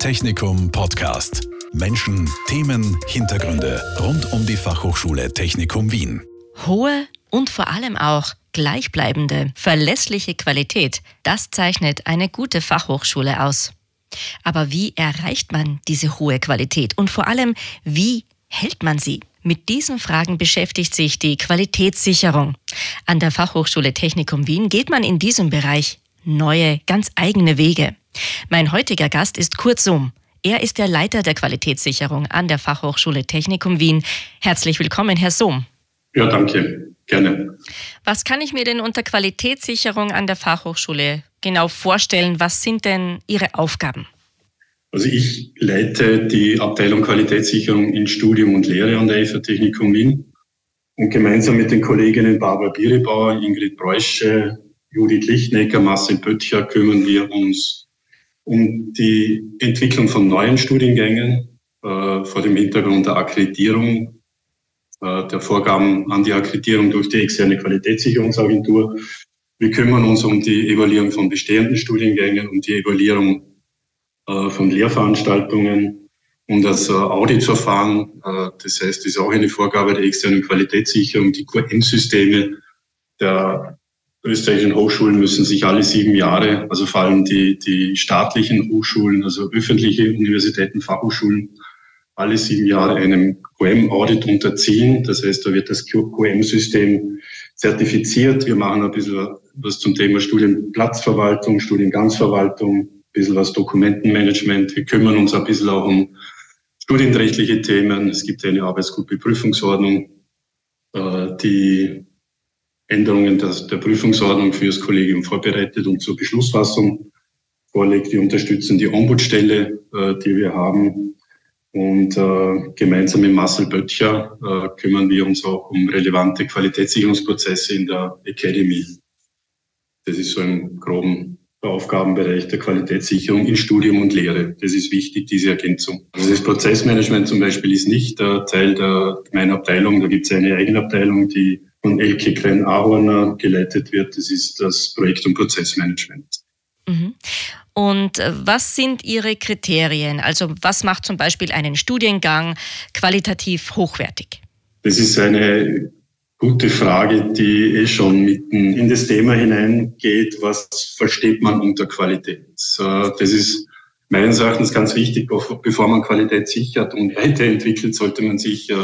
Technikum Podcast. Menschen, Themen, Hintergründe rund um die Fachhochschule Technikum Wien. Hohe und vor allem auch gleichbleibende, verlässliche Qualität, das zeichnet eine gute Fachhochschule aus. Aber wie erreicht man diese hohe Qualität und vor allem, wie hält man sie? Mit diesen Fragen beschäftigt sich die Qualitätssicherung. An der Fachhochschule Technikum Wien geht man in diesem Bereich neue, ganz eigene Wege. Mein heutiger Gast ist Kurt Sohm. Er ist der Leiter der Qualitätssicherung an der Fachhochschule Technikum Wien. Herzlich willkommen, Herr Sohm. Ja, danke. Gerne. Was kann ich mir denn unter Qualitätssicherung an der Fachhochschule genau vorstellen? Was sind denn Ihre Aufgaben? Also ich leite die Abteilung Qualitätssicherung in Studium und Lehre an der FH Technikum Wien. Und gemeinsam mit den Kolleginnen Barbara Bierebauer, Ingrid Breusche, Judith Lichtnecker, Marcel Böttcher kümmern wir uns um die Entwicklung von neuen Studiengängen äh, vor dem Hintergrund der Akkreditierung, äh, der Vorgaben an die Akkreditierung durch die externe Qualitätssicherungsagentur. Wir kümmern uns um die Evaluierung von bestehenden Studiengängen, um die Evaluierung äh, von Lehrveranstaltungen und das äh, Auditverfahren. Äh, das heißt, das ist auch eine Vorgabe der externen Qualitätssicherung, die QM-Systeme der österreichischen Hochschulen müssen sich alle sieben Jahre, also vor allem die, die staatlichen Hochschulen, also öffentliche Universitäten, Fachhochschulen, alle sieben Jahre einem QM-Audit unterziehen. Das heißt, da wird das QM-System zertifiziert. Wir machen ein bisschen was zum Thema Studienplatzverwaltung, Studiengangsverwaltung, ein bisschen was Dokumentenmanagement. Wir kümmern uns ein bisschen auch um studienrechtliche Themen. Es gibt eine Arbeitsgruppe Prüfungsordnung, äh, die Änderungen der, der Prüfungsordnung für das Kollegium vorbereitet und zur Beschlussfassung vorlegt. Wir unterstützen die Ombudsstelle, äh, die wir haben. Und äh, gemeinsam mit Marcel Böttcher äh, kümmern wir uns auch um relevante Qualitätssicherungsprozesse in der Academy. Das ist so ein groben Aufgabenbereich der Qualitätssicherung in Studium und Lehre. Das ist wichtig, diese Ergänzung. Also das Prozessmanagement zum Beispiel ist nicht der Teil der meiner Abteilung. Da gibt es eine eigene Abteilung, die von Elke Klein-Ahorner geleitet wird. Das ist das Projekt- und Prozessmanagement. Mhm. Und äh, was sind Ihre Kriterien? Also was macht zum Beispiel einen Studiengang qualitativ hochwertig? Das ist eine gute Frage, die eh schon mitten in das Thema hineingeht. Was versteht man unter Qualität? Das ist meines Erachtens ganz wichtig, bevor man Qualität sichert und weiterentwickelt, sollte man sich äh,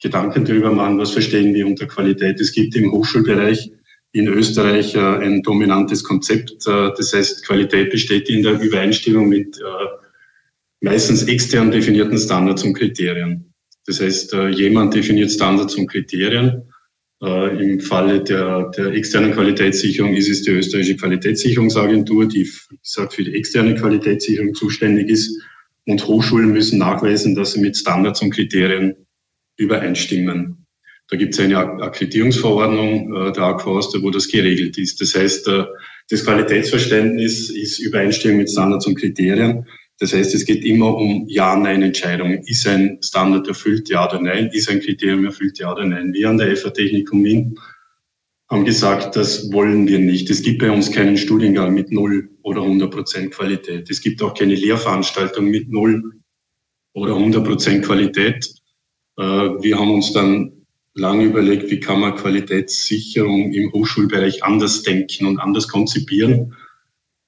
Gedanken darüber machen, was verstehen wir unter Qualität. Es gibt im Hochschulbereich in Österreich äh, ein dominantes Konzept. Äh, das heißt, Qualität besteht in der Übereinstimmung mit äh, meistens extern definierten Standards und Kriterien. Das heißt, jemand definiert Standards und Kriterien. Im Falle der, der externen Qualitätssicherung ist es die österreichische Qualitätssicherungsagentur, die wie gesagt, für die externe Qualitätssicherung zuständig ist. Und Hochschulen müssen nachweisen, dass sie mit Standards und Kriterien übereinstimmen. Da gibt es eine Akkreditierungsverordnung äh, der Aquaster, wo das geregelt ist. Das heißt, äh, das Qualitätsverständnis ist Übereinstimmung mit Standards und Kriterien. Das heißt, es geht immer um Ja-Nein-Entscheidungen. Ist ein Standard erfüllt, ja oder nein? Ist ein Kriterium erfüllt, ja oder nein? Wir an der FA Technikum Wien haben gesagt, das wollen wir nicht. Es gibt bei uns keinen Studiengang mit null oder 100 Prozent Qualität. Es gibt auch keine Lehrveranstaltung mit null oder 100 Prozent Qualität. Äh, wir haben uns dann lange überlegt, wie kann man Qualitätssicherung im Hochschulbereich anders denken und anders konzipieren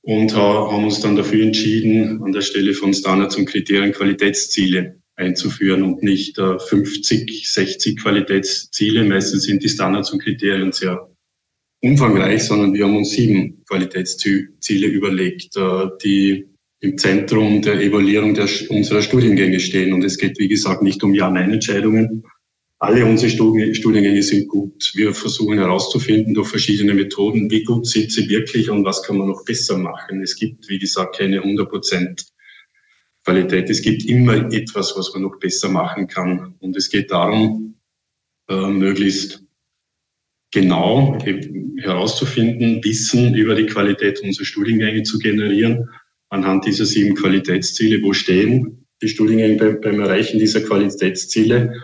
und haben uns dann dafür entschieden, an der Stelle von Standards und Kriterien Qualitätsziele einzuführen und nicht 50, 60 Qualitätsziele. Meistens sind die Standards und Kriterien sehr umfangreich, sondern wir haben uns sieben Qualitätsziele überlegt, äh, die im Zentrum der Evaluierung der, unserer Studiengänge stehen. Und es geht, wie gesagt, nicht um Ja-Nein-Entscheidungen. Alle unsere Studiengänge sind gut. Wir versuchen herauszufinden durch verschiedene Methoden, wie gut sind sie wirklich und was kann man noch besser machen. Es gibt, wie gesagt, keine 100 Prozent Qualität. Es gibt immer etwas, was man noch besser machen kann. Und es geht darum, äh, möglichst genau herauszufinden, Wissen über die Qualität unserer Studiengänge zu generieren anhand dieser sieben Qualitätsziele, wo stehen die Studiengänge beim Erreichen dieser Qualitätsziele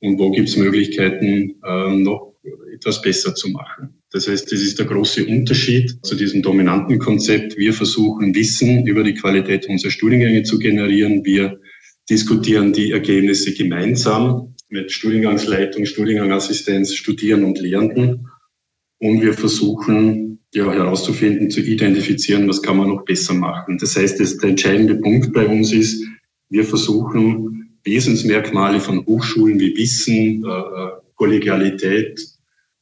und wo gibt es Möglichkeiten, ähm, noch etwas besser zu machen. Das heißt, das ist der große Unterschied zu diesem dominanten Konzept. Wir versuchen Wissen über die Qualität unserer Studiengänge zu generieren. Wir diskutieren die Ergebnisse gemeinsam mit Studiengangsleitung, Studiengangassistenz, Studierenden und Lehrenden. Und wir versuchen ja, herauszufinden, zu identifizieren, was kann man noch besser machen. Das heißt, das, der entscheidende Punkt bei uns ist, wir versuchen Wesensmerkmale von Hochschulen wie Wissen, äh, Kollegialität,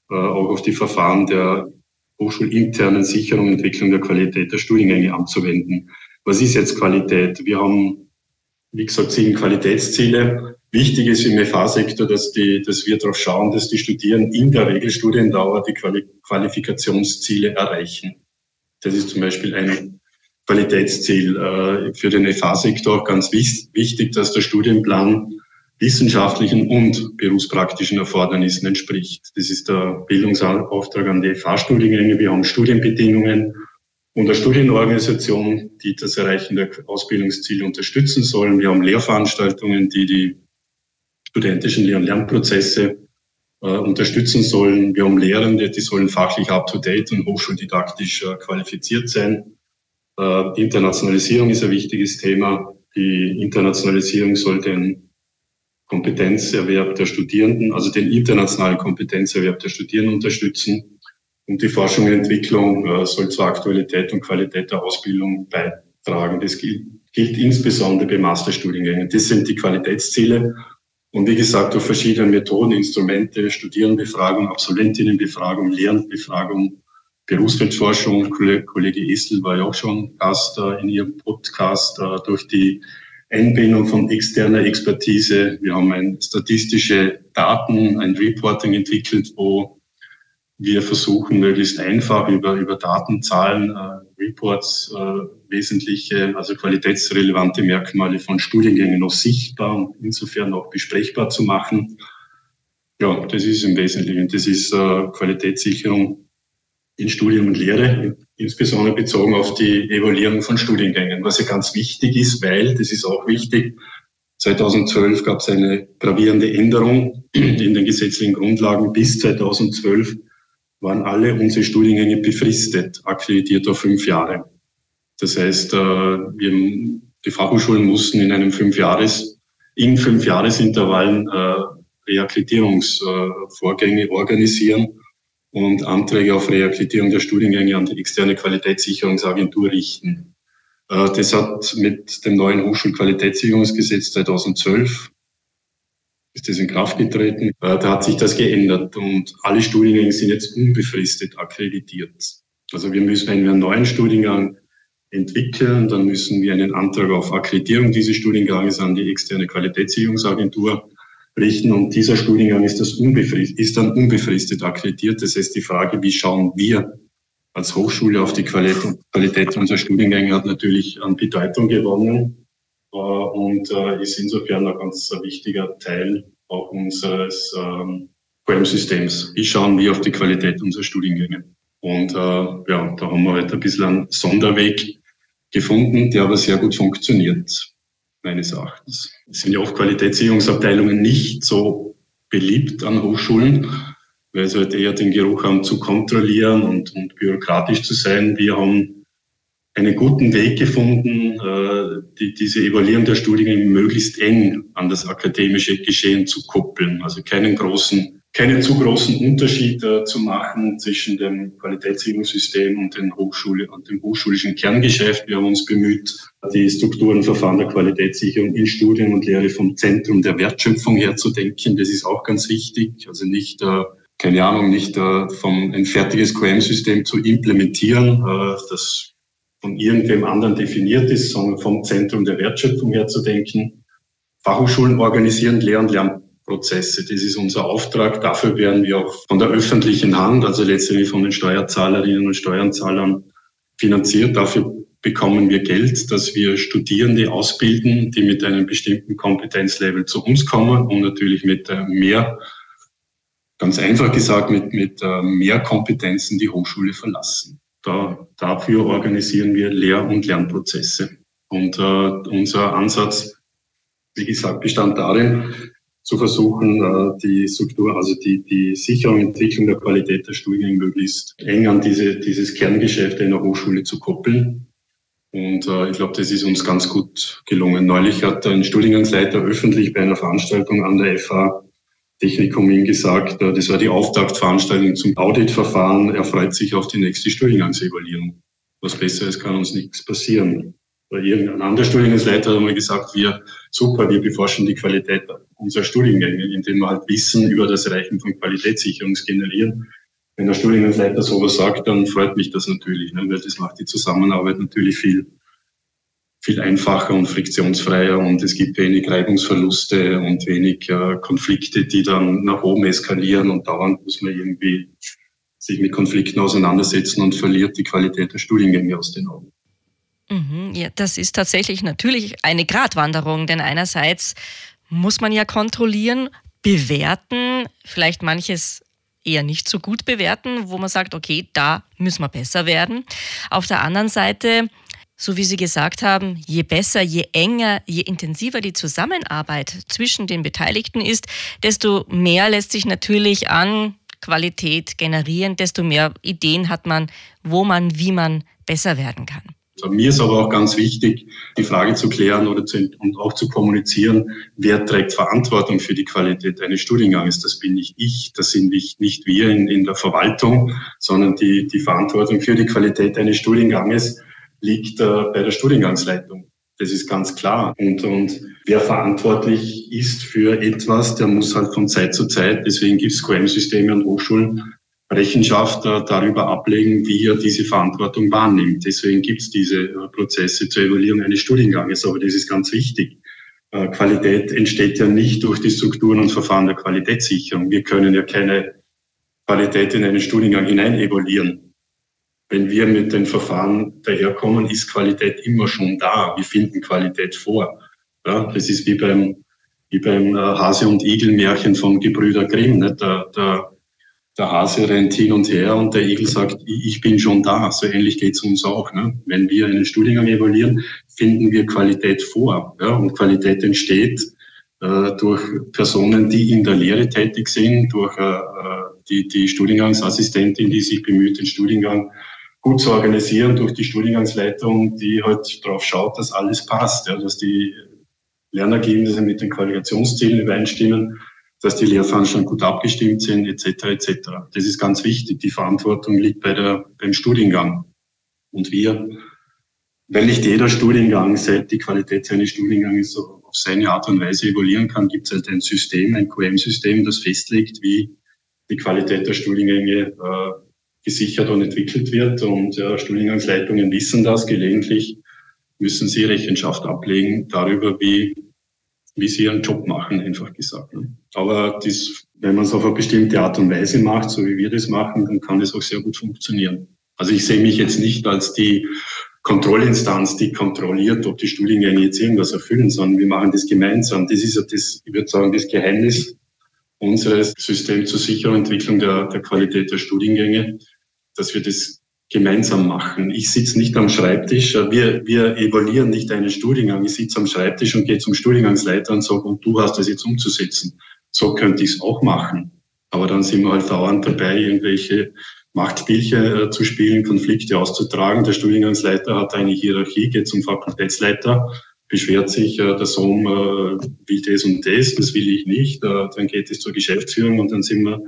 äh, auch auf die Verfahren der hochschulinternen Sicherung und Entwicklung der Qualität der Studiengänge anzuwenden. Was ist jetzt Qualität? Wir haben, wie gesagt, sieben Qualitätsziele. Wichtig ist im FA-Sektor, dass, die, dass wir darauf schauen, dass die Studierenden in der Regelstudiendauer die Quali Qualifikationsziele erreichen. Das ist zum Beispiel ein Qualitätsziel äh, für den FA-Sektor ganz wichtig, dass der Studienplan wissenschaftlichen und berufspraktischen Erfordernissen entspricht. Das ist der Bildungsauftrag an die FA-Studiengänge. Wir haben Studienbedingungen und eine Studienorganisation, die das Erreichen der Ausbildungsziele unterstützen sollen. Wir haben Lehrveranstaltungen, die die studentischen Lehr- und Lernprozesse äh, unterstützen sollen. Wir haben Lehrende, die sollen fachlich up-to-date und hochschuldidaktisch äh, qualifiziert sein. Äh, Internationalisierung ist ein wichtiges Thema. Die Internationalisierung sollte ein Kompetenzerwerb der Studierenden, also den internationalen Kompetenzerwerb der Studierenden unterstützen. Und die Forschung und Entwicklung äh, soll zur Aktualität und Qualität der Ausbildung beitragen. Das gilt, gilt insbesondere bei Masterstudiengängen. Das sind die Qualitätsziele. Und wie gesagt, durch verschiedene Methoden, Instrumente, Studierendenbefragung, Absolventinnenbefragung, Lehrenbefragung, Berufsfeldforschung, Kollege Estel war ja auch schon Gast äh, in Ihrem Podcast, äh, durch die Einbindung von externer Expertise. Wir haben ein statistische Daten, ein Reporting entwickelt, wo wir versuchen, möglichst einfach über, über Datenzahlen, äh, Reports, äh, wesentliche, also qualitätsrelevante Merkmale von Studiengängen noch sichtbar und insofern auch besprechbar zu machen. Ja, das ist im Wesentlichen, das ist äh, Qualitätssicherung in Studium und Lehre, insbesondere bezogen auf die Evaluierung von Studiengängen, was ja ganz wichtig ist, weil, das ist auch wichtig, 2012 gab es eine gravierende Änderung in den gesetzlichen Grundlagen. Bis 2012 waren alle unsere Studiengänge befristet, akkreditiert auf fünf Jahre. Das heißt, äh, wir, die Fachhochschulen mussten in einem Fünfjahres, in Fünfjahresintervallen äh, Reakkreditierungsvorgänge organisieren und Anträge auf Reakkreditierung der Studiengänge an die externe Qualitätssicherungsagentur richten. Äh, das hat mit dem neuen Hochschulqualitätssicherungsgesetz 2012 ist das in Kraft getreten. Äh, da hat sich das geändert und alle Studiengänge sind jetzt unbefristet akkreditiert. Also wir müssen, wenn wir einen neuen Studiengang entwickeln, dann müssen wir einen Antrag auf Akkreditierung dieses Studienganges an die externe Qualitätssicherungsagentur richten. Und dieser Studiengang ist, das unbefristet, ist dann unbefristet akkreditiert. Das heißt, die Frage, wie schauen wir als Hochschule auf die Qualität, Qualität unserer Studiengänge, hat natürlich an Bedeutung gewonnen und äh, ist insofern ein ganz wichtiger Teil auch unseres ähm, QM-Systems. Wie schauen wir auf die Qualität unserer Studiengänge? Und äh, ja, da haben wir halt ein bisschen einen Sonderweg gefunden, der aber sehr gut funktioniert meines Erachtens. Es sind ja oft Qualitätssicherungsabteilungen nicht so beliebt an Hochschulen, weil sie halt eher den Geruch haben zu kontrollieren und, und bürokratisch zu sein. Wir haben einen guten Weg gefunden, äh, die, diese Evaluierung der Studiengänge möglichst eng an das akademische Geschehen zu koppeln. Also keinen großen keinen zu großen Unterschied äh, zu machen zwischen dem Qualitätssicherungssystem und, den Hochschule, und dem hochschulischen Kerngeschäft. Wir haben uns bemüht, die Strukturen Verfahren der Qualitätssicherung in Studien und Lehre vom Zentrum der Wertschöpfung her zu denken. Das ist auch ganz wichtig. Also nicht, äh, keine Ahnung, nicht äh, vom, ein fertiges QM-System zu implementieren, äh, das von irgendwem anderen definiert ist, sondern vom Zentrum der Wertschöpfung her zu denken. Fachhochschulen organisieren Lehr- und Lern Prozesse. Das ist unser Auftrag. Dafür werden wir auch von der öffentlichen Hand, also letztendlich von den Steuerzahlerinnen und Steuerzahlern finanziert. Dafür bekommen wir Geld, dass wir Studierende ausbilden, die mit einem bestimmten Kompetenzlevel zu uns kommen und natürlich mit äh, mehr, ganz einfach gesagt, mit, mit äh, mehr Kompetenzen die Hochschule verlassen. Da, dafür organisieren wir Lehr- und Lernprozesse. Und äh, unser Ansatz, wie gesagt, bestand darin, zu versuchen, äh, die Struktur, also die, die Sicherung und Entwicklung der Qualität der Studien möglichst eng an diese, dieses Kerngeschäft in der Hochschule zu koppeln. Und äh, ich glaube, das ist uns ganz gut gelungen. Neulich hat ein Studiengangsleiter öffentlich bei einer Veranstaltung an der FH Technikum ihm gesagt, äh, das war die Auftaktveranstaltung zum Auditverfahren. Er freut sich auf die nächste Studiengangsevaluierung. Was Besseres kann uns nichts passieren. Bei irgendein anderer Studiengangsleiter hat einmal gesagt, wir, super, wir beforschen die Qualität unserer Studiengänge, indem wir halt Wissen über das Erreichen von Qualitätssicherung generieren wenn der Studiengangsleiter sowas sagt, dann freut mich das natürlich, ne, weil das macht die Zusammenarbeit natürlich viel, viel einfacher und friktionsfreier und es gibt wenig Reibungsverluste und wenig äh, Konflikte, die dann nach oben eskalieren und dauernd muss man irgendwie sich mit Konflikten auseinandersetzen und verliert die Qualität der Studiengänge aus den Augen. Mhm, ja, das ist tatsächlich natürlich eine Gratwanderung, denn einerseits muss man ja kontrollieren, bewerten, vielleicht manches eher nicht so gut bewerten, wo man sagt, okay, da müssen wir besser werden. Auf der anderen Seite, so wie Sie gesagt haben, je besser, je enger, je intensiver die Zusammenarbeit zwischen den Beteiligten ist, desto mehr lässt sich natürlich an Qualität generieren, desto mehr Ideen hat man, wo man, wie man besser werden kann. Mir ist aber auch ganz wichtig, die Frage zu klären oder zu, und auch zu kommunizieren, wer trägt Verantwortung für die Qualität eines Studienganges. Das bin nicht ich, das sind nicht, nicht wir in, in der Verwaltung, sondern die, die Verantwortung für die Qualität eines Studienganges liegt äh, bei der Studiengangsleitung. Das ist ganz klar. Und, und wer verantwortlich ist für etwas, der muss halt von Zeit zu Zeit, deswegen gibt es QM-Systeme an Hochschulen, Rechenschaft äh, darüber ablegen, wie er diese Verantwortung wahrnimmt. Deswegen gibt es diese äh, Prozesse zur Evaluierung eines Studienganges. Aber das ist ganz wichtig. Qualität entsteht ja nicht durch die Strukturen und Verfahren der Qualitätssicherung. Wir können ja keine Qualität in einen Studiengang hinein evaluieren. Wenn wir mit den Verfahren daherkommen, ist Qualität immer schon da. Wir finden Qualität vor. Ja, das ist wie beim, wie beim Hase- und Igel-Märchen von Gebrüder Grimm. Nicht? Der, der der Hase rennt hin und her und der Igel sagt, ich bin schon da. So ähnlich geht es uns auch. Ne? Wenn wir einen Studiengang evaluieren, finden wir Qualität vor. Ja? Und Qualität entsteht äh, durch Personen, die in der Lehre tätig sind, durch äh, die, die Studiengangsassistentin, die sich bemüht, den Studiengang gut zu organisieren, durch die Studiengangsleitung, die halt darauf schaut, dass alles passt, ja? dass die Lernergebnisse mit den Qualifikationszielen übereinstimmen dass die Lehrveranstaltungen gut abgestimmt sind, etc. etc. Das ist ganz wichtig. Die Verantwortung liegt bei der, beim Studiengang. Und wir, weil nicht jeder Studiengang die Qualität seines Studiengangs so auf seine Art und Weise evaluieren kann, gibt es halt ein System, ein QM-System, das festlegt, wie die Qualität der Studiengänge äh, gesichert und entwickelt wird. Und ja, Studiengangsleitungen wissen das. Gelegentlich müssen sie Rechenschaft ablegen darüber, wie wie sie ihren Job machen, einfach gesagt. Ne? Aber das, wenn man es auf eine bestimmte Art und Weise macht, so wie wir das machen, dann kann es auch sehr gut funktionieren. Also ich sehe mich jetzt nicht als die Kontrollinstanz, die kontrolliert, ob die Studiengänge jetzt irgendwas erfüllen, sondern wir machen das gemeinsam. Das ist ja das, ich würde sagen, das Geheimnis unseres Systems zur Sicherung und Entwicklung der, der Qualität der Studiengänge, dass wir das gemeinsam machen. Ich sitze nicht am Schreibtisch. Wir, wir evaluieren nicht einen Studiengang. Ich sitze am Schreibtisch und gehe zum Studiengangsleiter und sage, und du hast das jetzt umzusetzen. So könnte ich es auch machen. Aber dann sind wir halt dauernd dabei, irgendwelche Machtspielchen äh, zu spielen, Konflikte auszutragen. Der Studiengangsleiter hat eine Hierarchie, geht zum Fakultätsleiter, beschwert sich, äh, der Sohn äh, will das und das, das will ich nicht. Äh, dann geht es zur Geschäftsführung und dann sind wir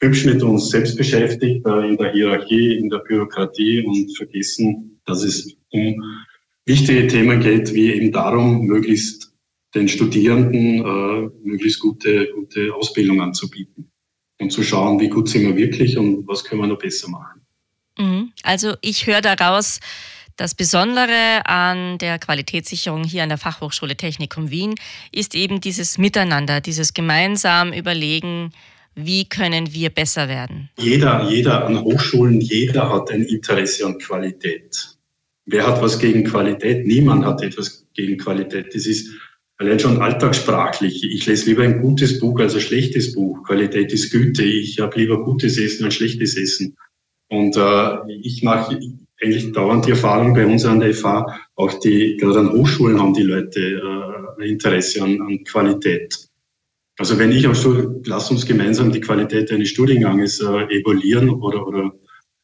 hübsch mit uns selbst beschäftigt, in der Hierarchie, in der Bürokratie und vergessen, dass es um wichtige Themen geht, wie eben darum, möglichst den Studierenden äh, möglichst gute, gute Ausbildung anzubieten und zu schauen, wie gut sind wir wirklich und was können wir noch besser machen. Mhm. Also ich höre daraus, das Besondere an der Qualitätssicherung hier an der Fachhochschule Technikum Wien ist eben dieses Miteinander, dieses gemeinsam Überlegen, wie können wir besser werden? Jeder, jeder an Hochschulen, jeder hat ein Interesse an Qualität. Wer hat was gegen Qualität? Niemand hat etwas gegen Qualität. Das ist allein schon alltagssprachlich. Ich lese lieber ein gutes Buch als ein schlechtes Buch. Qualität ist Güte. Ich habe lieber gutes Essen als schlechtes Essen. Und äh, ich mache eigentlich dauernd die Erfahrung bei uns an der FH, auch die, gerade an Hochschulen haben die Leute äh, Interesse an, an Qualität. Also wenn ich auch so, lass uns gemeinsam die Qualität eines Studienganges äh, evaluieren oder, oder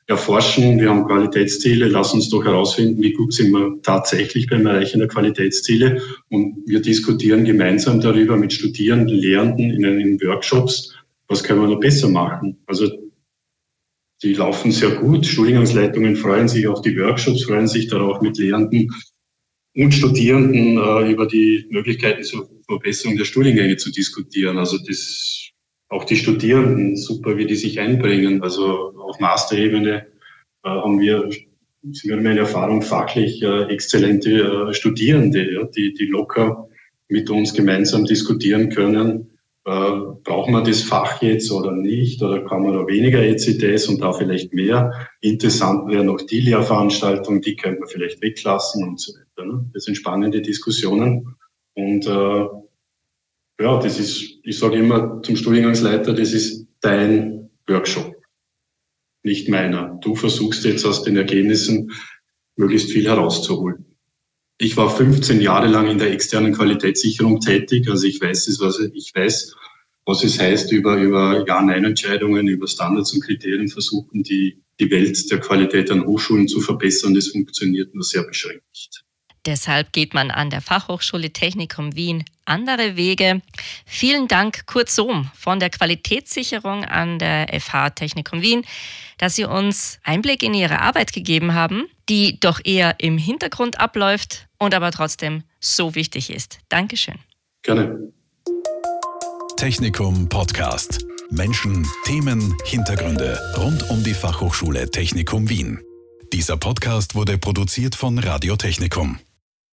erforschen. Wir haben Qualitätsziele. Lass uns doch herausfinden, wie gut sind wir tatsächlich beim Erreichen der Qualitätsziele. Und wir diskutieren gemeinsam darüber mit Studierenden, Lehrenden in den Workshops, was können wir noch besser machen. Also die laufen sehr gut. Studiengangsleitungen freuen sich auf die Workshops, freuen sich darauf mit Lehrenden und Studierenden äh, über die Möglichkeiten zur Verbesserung der Studiengänge zu diskutieren. Also das auch die Studierenden, super, wie die sich einbringen. Also auf Masterebene äh, haben wir, sind wir meine Erfahrung, fachlich äh, exzellente äh, Studierende, ja, die, die locker mit uns gemeinsam diskutieren können. Äh, braucht man das Fach jetzt oder nicht? Oder kann man da weniger ECTS und da vielleicht mehr? Interessant wäre noch die Lehrveranstaltung, die könnte man vielleicht weglassen und so weiter. Das sind spannende Diskussionen. Und äh, ja, das ist, ich sage immer zum Studiengangsleiter, das ist dein Workshop, nicht meiner. Du versuchst jetzt aus den Ergebnissen möglichst viel herauszuholen. Ich war 15 Jahre lang in der externen Qualitätssicherung tätig, also ich weiß es, was ich weiß, was es heißt, über, über Ja-Nein-Entscheidungen, über Standards und Kriterien versuchen, die, die Welt der Qualität an Hochschulen zu verbessern. Das funktioniert nur sehr beschränkt. Deshalb geht man an der Fachhochschule Technikum Wien andere Wege. Vielen Dank, Kurt Sohm von der Qualitätssicherung an der FH Technikum Wien, dass Sie uns Einblick in Ihre Arbeit gegeben haben, die doch eher im Hintergrund abläuft und aber trotzdem so wichtig ist. Dankeschön. Gerne. Technikum Podcast. Menschen, Themen, Hintergründe rund um die Fachhochschule Technikum Wien. Dieser Podcast wurde produziert von Radio Technikum.